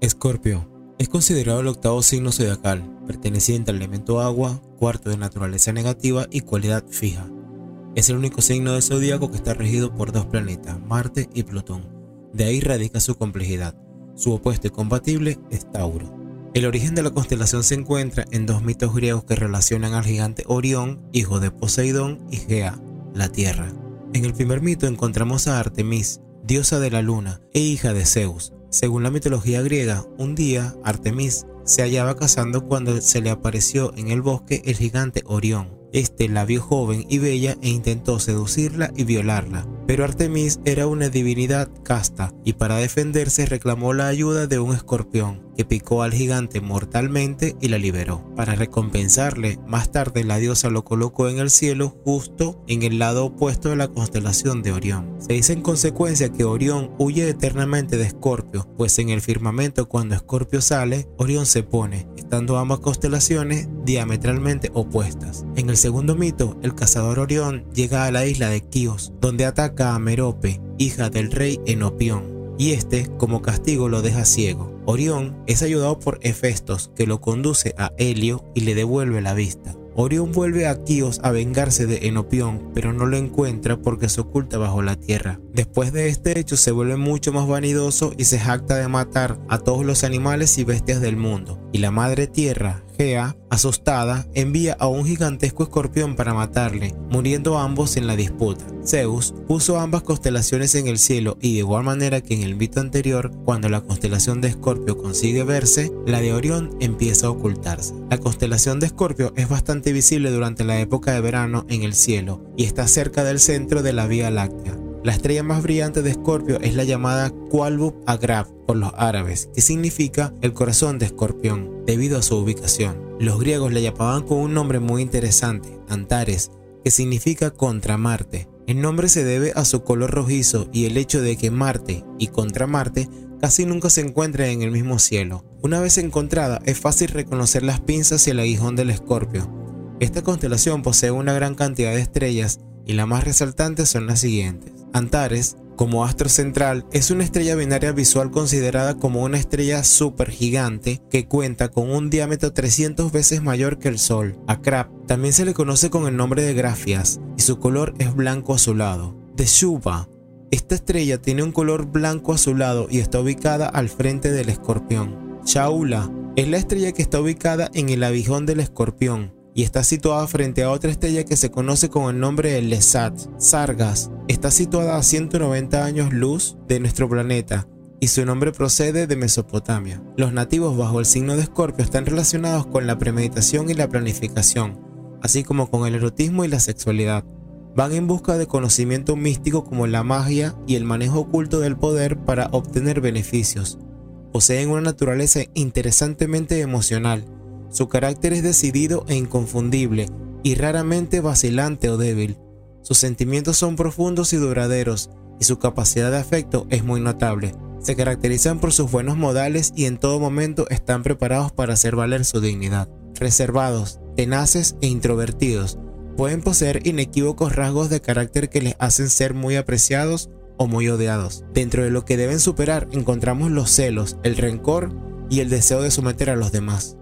Escorpio. Es considerado el octavo signo zodiacal, perteneciente al elemento agua, cuarto de naturaleza negativa y cualidad fija. Es el único signo de zodíaco que está regido por dos planetas, Marte y Plutón. De ahí radica su complejidad. Su opuesto y compatible es Tauro. El origen de la constelación se encuentra en dos mitos griegos que relacionan al gigante Orión, hijo de Poseidón, y Gea, la Tierra. En el primer mito encontramos a Artemis, diosa de la luna e hija de Zeus. Según la mitología griega, un día Artemis se hallaba cazando cuando se le apareció en el bosque el gigante Orión. Este la vio joven y bella e intentó seducirla y violarla. Pero Artemis era una divinidad casta y para defenderse reclamó la ayuda de un escorpión que picó al gigante mortalmente y la liberó. Para recompensarle, más tarde la diosa lo colocó en el cielo justo en el lado opuesto de la constelación de Orión. Se dice en consecuencia que Orión huye eternamente de Escorpio, pues en el firmamento cuando Escorpio sale, Orión se pone, estando ambas constelaciones diametralmente opuestas. En el segundo mito, el cazador Orión llega a la isla de Quíos, donde ataca a Merope, hija del rey Enopión, y este, como castigo, lo deja ciego. Orión es ayudado por Hefestos, que lo conduce a Helio y le devuelve la vista. Orión vuelve a Quíos a vengarse de Enopión, pero no lo encuentra porque se oculta bajo la tierra. Después de este hecho se vuelve mucho más vanidoso y se jacta de matar a todos los animales y bestias del mundo. Y la madre tierra, Gea, asustada, envía a un gigantesco escorpión para matarle, muriendo ambos en la disputa. Zeus puso ambas constelaciones en el cielo y de igual manera que en el mito anterior, cuando la constelación de Escorpio consigue verse, la de Orión empieza a ocultarse. La constelación de Escorpio es bastante visible durante la época de verano en el cielo y está cerca del centro de la Vía Láctea. La estrella más brillante de Escorpio es la llamada Qualbub Agrab por los árabes, que significa el corazón de escorpión, debido a su ubicación. Los griegos le llamaban con un nombre muy interesante, Antares, que significa contra Marte. El nombre se debe a su color rojizo y el hecho de que Marte y contra Marte casi nunca se encuentran en el mismo cielo. Una vez encontrada, es fácil reconocer las pinzas y el aguijón del escorpio. Esta constelación posee una gran cantidad de estrellas y las más resaltantes son las siguientes. Antares, como astro central, es una estrella binaria visual considerada como una estrella supergigante que cuenta con un diámetro 300 veces mayor que el Sol. A también se le conoce con el nombre de Grafias y su color es blanco azulado. De Shuba, esta estrella tiene un color blanco azulado y está ubicada al frente del escorpión. Shaula es la estrella que está ubicada en el abijón del escorpión y está situada frente a otra estrella que se conoce con el nombre de Lesat. Sargas está situada a 190 años luz de nuestro planeta y su nombre procede de Mesopotamia. Los nativos bajo el signo de Escorpio están relacionados con la premeditación y la planificación, así como con el erotismo y la sexualidad. Van en busca de conocimiento místico como la magia y el manejo oculto del poder para obtener beneficios. Poseen una naturaleza interesantemente emocional su carácter es decidido e inconfundible y raramente vacilante o débil. Sus sentimientos son profundos y duraderos y su capacidad de afecto es muy notable. Se caracterizan por sus buenos modales y en todo momento están preparados para hacer valer su dignidad. Reservados, tenaces e introvertidos, pueden poseer inequívocos rasgos de carácter que les hacen ser muy apreciados o muy odiados. Dentro de lo que deben superar encontramos los celos, el rencor y el deseo de someter a los demás.